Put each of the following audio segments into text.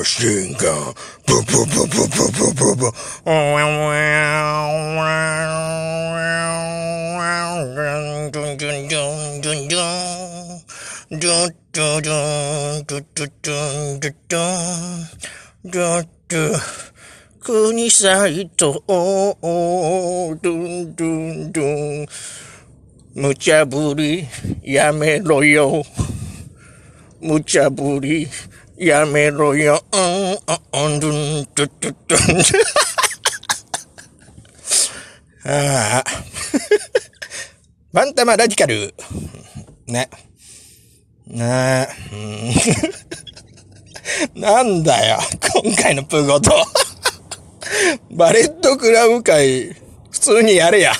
マシンガン、ブブブブブブブブ、おわわわわ、ドゥンドゥンドゥンドゥンドゥン、ドゥンドゥンドゥン、ドゥドゥドゥンドゥドゥン、ドゥドゥ、国際と、ドゥンドゥンドゥン、無茶ぶりやめろよ。無茶ぶりやめろよ。うん、うん、うん、うん、トゥトゥトゥ。ああ。バンタマラディカル。ね。ねえ。うん、なん。だよ。今回のプーゴと。バレットクラブ会、普通にやれや。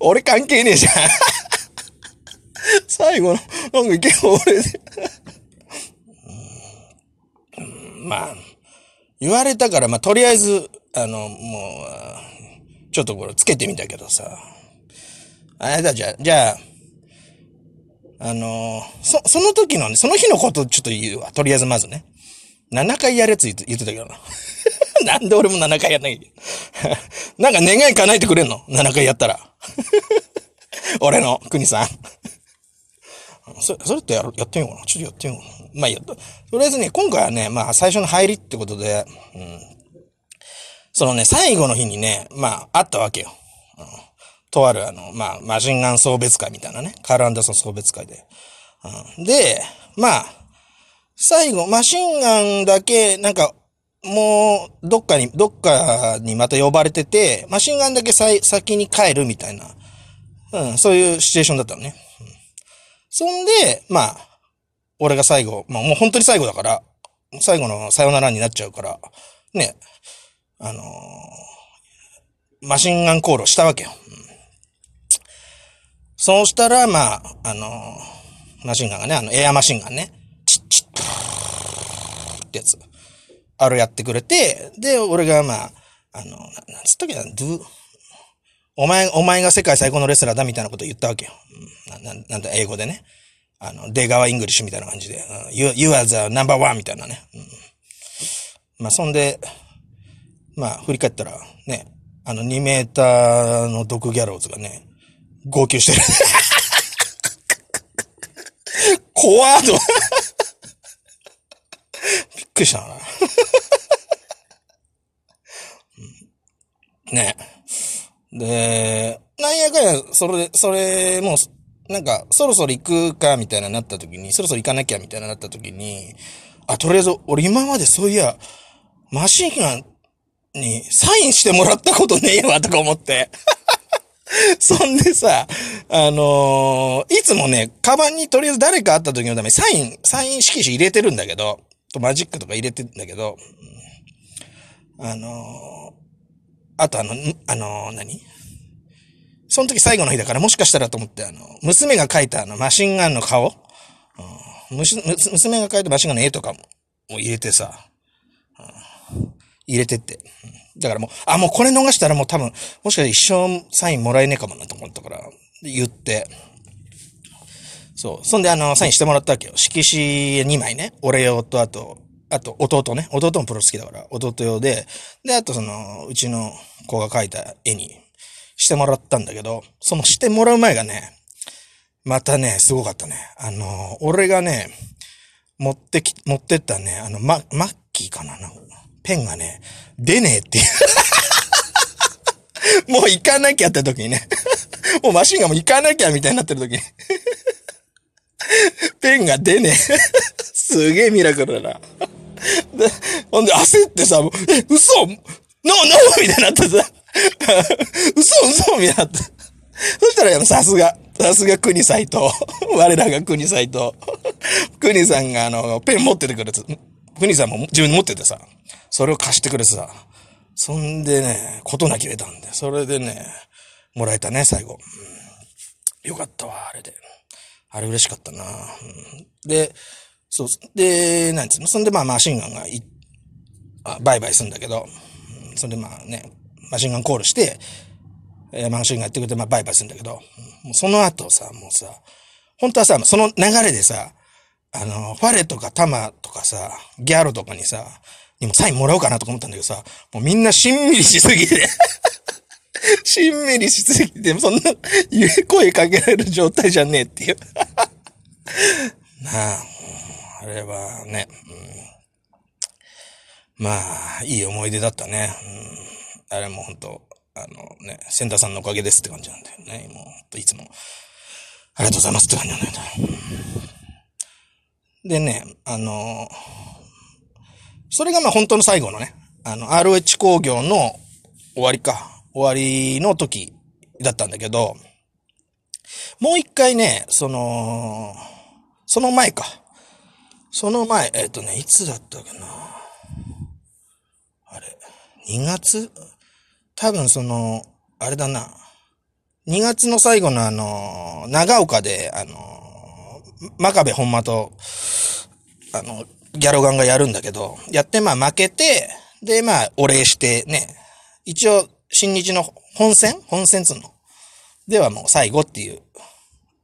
俺関係ねえじゃん。最後の、なん。かいけ俺で。まあ、言われたから、まあ、とりあえず、あの、もう、ちょっとこれつけてみたけどさ。あれだ、じゃあ、じゃあ、あのそ、その時のね、その日のことちょっと言うわ。とりあえずまずね。7回やるやつ言って言ってたけどな。なんで俺も7回やんなきゃ なんか願い叶えてくれんの ?7 回やったら。俺の国さん。それ、それってややってみようかな。ちょっとやってみようかな。まあいいや。とりあえずね、今回はね、まあ最初の入りってことで、うん。そのね、最後の日にね、まああったわけよ。うん、とあるあの、まあマシンガン送別会みたいなね。カール・アンダーソン送別会で。うん、で、まあ、最後、マシンガンだけ、なんか、もう、どっかに、どっかにまた呼ばれてて、マシンガンだけ先に帰るみたいな、うん、そういうシチュエーションだったのね。うん、そんで、まあ、俺が最後、まあもう本当に最後だから、最後のさよならになっちゃうから、ね、あのー、マシンガンコールをしたわけよ。うん、そうしたら、まあ、あのー、マシンガンがね、あの、エアマシンガンね、チッチッ、ってやつ。あれやってくれて、で、俺がまあ、あの、なんつったっけな、ドゥ、お前、お前が世界最高のレスラーだみたいなこと言ったわけよ。うん、な、なんだ、英語でね。あの、出川イングリッシュみたいな感じで、うん、you, you are the number one みたいなね。うん、まあ、そんで、まあ、振り返ったら、ね、あの、2メーターのドク・ギャローズがね、号泣してる。怖ーと。びっくりしたな。ね。で、なんやかんや、それ、それ、もう、なんか、そろそろ行くか、みたいななった時に、そろそろ行かなきゃ、みたいななった時に、あ、とりあえず、俺今までそういや、マシンガンにサインしてもらったことねえわ、とか思って。そんでさ、あのー、いつもね、カバンにとりあえず誰か会った時のためにサイン、サイン色紙入れてるんだけど、とマジックとか入れてるんだけど、あの、あとあの、あの、何？その時最後の日だからもしかしたらと思って、あの、娘が描いたあのマシンガンの顔、うん、娘が描いたマシンガンの絵とかももう入れてさ、うん、入れてって。だからもう、あ、もうこれ逃したらもう多分、もしかして一生サインもらえねえかもなと思ったから、言って、そう。そんであの、サインしてもらったわけよ。色紙2枚ね。俺用とあと、あと、弟ね。弟もプロ好きだから、弟用で、で、あとその、うちの子が描いた絵にしてもらったんだけど、そのしてもらう前がね、またね、すごかったね。あの、俺がね、持ってき、持ってったね、あの、マ、マッキーかななペンがね、出ねえっていう。もう行かなきゃって時にね。もうマシンがもう行かなきゃみたいになってる時に。ペンが出ねえ。すげえミラクルだな。で、ほんで焦ってさ、え、嘘？ノーノーみたいになってさ、嘘嘘？みたいになって。そしたら、さすが、さすが国斎藤。我らが国斎藤。国さんがあの、ペン持っててくれて、国さんも自分持っててさ、それを貸してくれてさ、そんでね、ことなきれたんで、それでね、もらえたね、最後。うん、よかったわ、あれで。あれ嬉しかったな、で、そう、で、なんつうの？そんでまあマシンガンがい、あバイバイするんだけど、そんでまあね、マシンガンコールして、えー、マシンガンやってくれてまあバイバイするんだけど、もうその後さ、もうさ、本当はさ、その流れでさ、あの、ファレとかタマとかさ、ギャロとかにさ、にもサインもらおうかなとか思ったんだけどさ、もうみんなしんみりしすぎて。しんみりしすぎて、そんな、声かけられる状態じゃねえっていう。なあ、あれはね、うん、まあ、いい思い出だったね。うん、あれも本当あのね、センターさんのおかげですって感じなんだよね。もう、いつも、ありがとうございますって感じなんだよね。でね、あのそれがまあ本当の最後のね、あの、ROH 工業の終わりか。終わりの時だったんだけど、もう一回ね、その、その前か。その前、えっ、ー、とね、いつだったかな。あれ、2月？多分その、あれだな。2月の最後のあの、長岡で、あの、真壁本間と、あの、ギャロガンがやるんだけど、やってまあ負けて、でまあお礼してね、一応新日の本戦本戦つうの？ではもう最後っていう、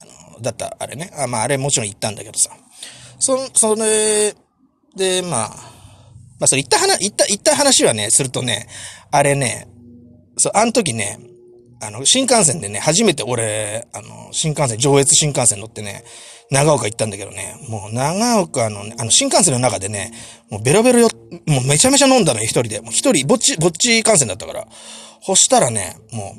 あの、だったあれね。あまああれもちろん言ったんだけどさ。そ、それで、まあ、まあそれ言った話、言った、言った話はね、するとね、あれね、そう、あの時ね、あの、新幹線でね、初めて俺、あの、新幹線、上越新幹線乗ってね、長岡行ったんだけどね、もう長岡の、ね、あの、新幹線の中でね、もうベロベロよ、もうめちゃめちゃ飲んだのよ、一人で。もう一人、ぼっち、ぼっち幹線だったから。そしたらね、も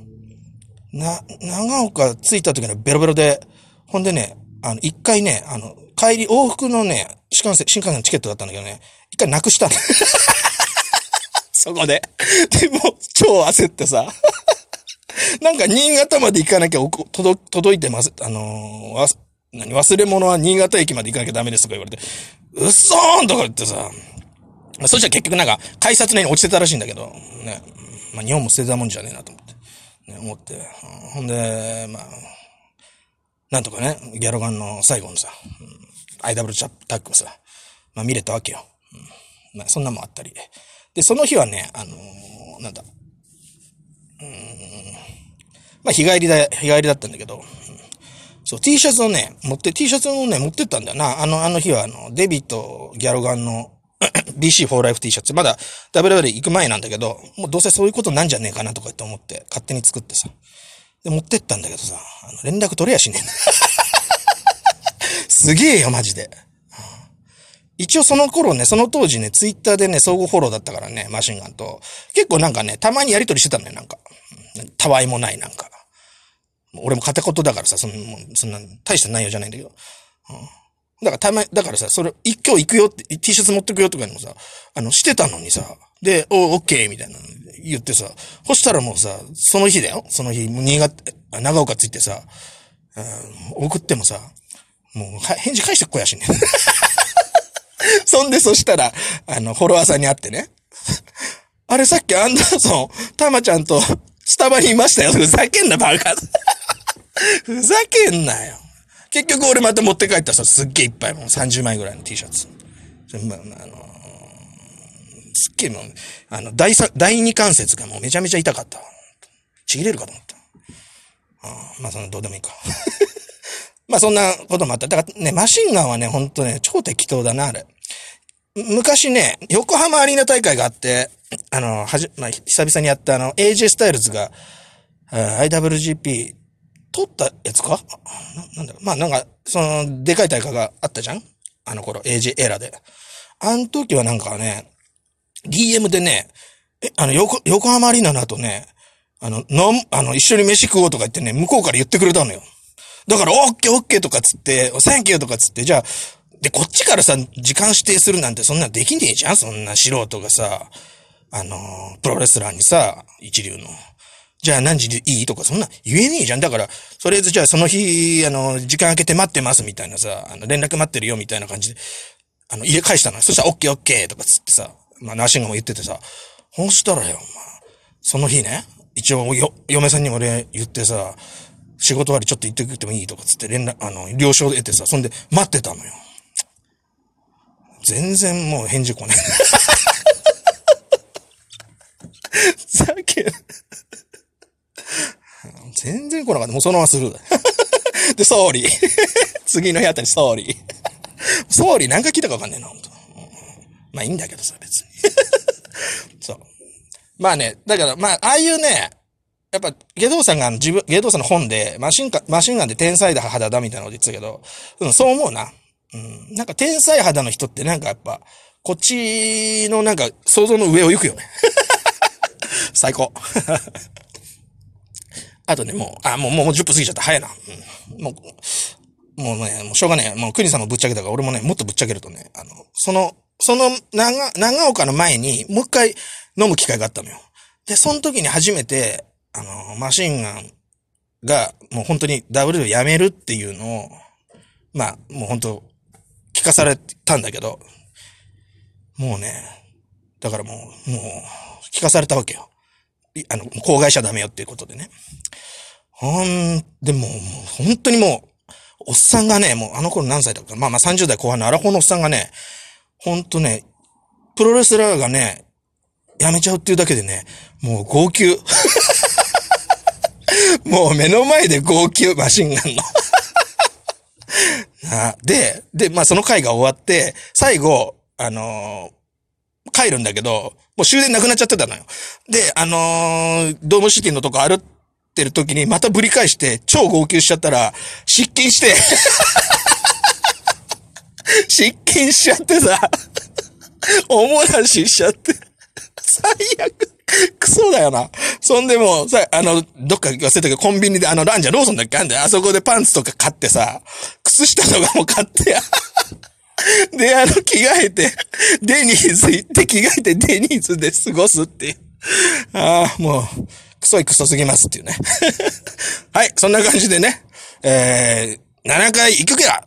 う、な、長岡着いた時にベロベロで、ほんでね、あの、一回ね、あの、帰り、往復のね、新幹線、新幹線のチケットだったんだけどね、一回なくしたの。そこで。で、も超焦ってさ。なんか、新潟まで行かなきゃ届、届いてます。あのー、何、忘れ物は新潟駅まで行かなきゃダメですとか言われて、うっそーんとか言ってさ、そしたら結局なんか、改札内に落ちてたらしいんだけど、ね。まあ、日本も捨てたもんじゃねえなと思って。ね、思って。ほんで、まあ、なんとかね、ギャロガンの最後のさ、うん、IW チャタックをさ、まあ見れたわけよ。うん、まあそんなもあったり。で、その日はね、あのー、なんだ、うん、まあ日帰りだ、日帰りだったんだけど、うん、そう、T シャツをね、持って、T シャツをね、持ってったんだよな。あの、あの日は、あの、デビット、ギャロガンの BC 4 Life T シャツ。まだ WW 行く前なんだけど、もうどうせそういうことなんじゃねえかなとかって思って勝手に作ってさ。で、持ってったんだけどさ、あの、連絡取れやしねえ すげえよ、マジで。一応その頃ね、その当時ね、ツイッターでね、相互フォローだったからね、マシンガンと。結構なんかね、たまにやりとりしてたのよ、なんか。たわいもないなんか。俺も片言だからさ、そんな、そんな、大した内容じゃないんだけど。うんだからたま、だからさ、それ、今日行くよって、T シャツ持ってくよとかにもさ、あの、してたのにさ、で、お、オッケーみたいな言ってさ、そしたらもうさ、その日だよ。その日、新潟、長岡着いてさ、うん、送ってもさ、もう、返事返してこやしね。そんで、そしたら、あの、フォロワーさんに会ってね。あれさっきアンダーソン、たまちゃんと、スタバにいましたよ。ふざけんな、バカ。ふざけんなよ。結局俺また持って帰ったさ、すっげえいっぱいもう30枚ぐらいの T シャツ。あ、の、すっげえもう、あの、第三、第二関節がもうめちゃめちゃ痛かった。ちぎれるかと思った。あまあその、どうでもいいか。まあそんなこともあった。だからね、マシンガンはね、ほんとね、超適当だな、あれ。昔ね、横浜アリーナ大会があって、あの、はじ、まあ、久々にやったあの、AJ スタイルズが、IWGP 取ったやつか？ななんだろう。まあなんか、その、でかい大会があったじゃん？あの頃、AJ エラで。あの時はなんかね、DM でね、え、あの、横、横浜アリーナの後ね、あの、飲あの、一緒に飯食おうとか言ってね、向こうから言ってくれたのよ。だから、オッケーオッケーとかつって、サンキューとかつって、じゃあ、で、こっちからさ、時間指定するなんてそんなできねえじゃんそんな素人がさ、あのプロレスラーにさ、一流の。じゃあ何時でいいとか、そんな言えねえじゃん。だから、とりあえずじゃあその日、あの、時間空けて待ってますみたいなさ、あの、連絡待ってるよみたいな感じで、あの、家返したの。そしたら、オッケーオッケーとかつってさ、まあ、ナーシングも言っててさ、そしたらよ、まあ、その日ね、一応よ、嫁さんにも俺言ってさ、仕事終わりちょっと行ってくれてもいいとかつって連絡、あの、了承得てさ、そんで待ってたのよ。全然もう返事来ねえ。さっき、全然来なかった。もうそのままスルーだ。で、 sorry。次の日あたり sorry。sorry 何回聞いたかわかんねえな、本当、うん、まあいいんだけどさ、別に。そう。まあね、だからまあ、ああいうね、やっぱ、ゲドウさんが自分、ゲドウさんの本で、マシンか、マシンガンで天才だ肌だみたいなこと言ってたけど、うん、そう思うな。うん。なんか天才肌の人ってなんかやっぱ、こっちのなんか想像の上を行くよね。最高。あとね、もう、あ、もう、もう10分過ぎちゃった。早いな。うん、もう、もうね、もうしょうがねえ。もう国さんもぶっちゃけたから、俺もね、もっとぶっちゃけるとね、あの、その、その長、長岡の前に、もう一回飲む機会があったのよ。で、その時に初めて、あの、マシンガンが、もう本当に W をやめるっていうのを、まあ、もう本当聞かされたんだけど、もうね、だからもう、もう、聞かされたわけよ。あの、公害者ダメよっていうことでね。ほん、でも、もう、本当にもう、おっさんがね、もうあの頃何歳だったか、まあまあ30代後半のアラフォーのおっさんがね、ほんとね、プロレスラーがね、やめちゃうっていうだけでね、もう号泣。もう目の前で号泣、マシンガンの で、で、まあその回が終わって、最後、あのー、帰るんだけど、もう終電なくなっちゃってたのよ。で、あのー、ドームシティのとこ歩ってる時にまたぶり返して超号泣しちゃったら、失禁して 失禁しちゃってさ、おもらししちゃって、最悪。クソだよな。そんでもう、さ、あの、どっか忘れたけど、コンビニで、あの、ランジャローソンだっけあんだよ。あそこでパンツとか買ってさ、靴下とかも買ってや。で、あの、着替えて、デニーズ行って着替えてデニーズで過ごすっていう。ああ、もう、クソいクソすぎますっていうね。はい、そんな感じでね、えー、7回行くか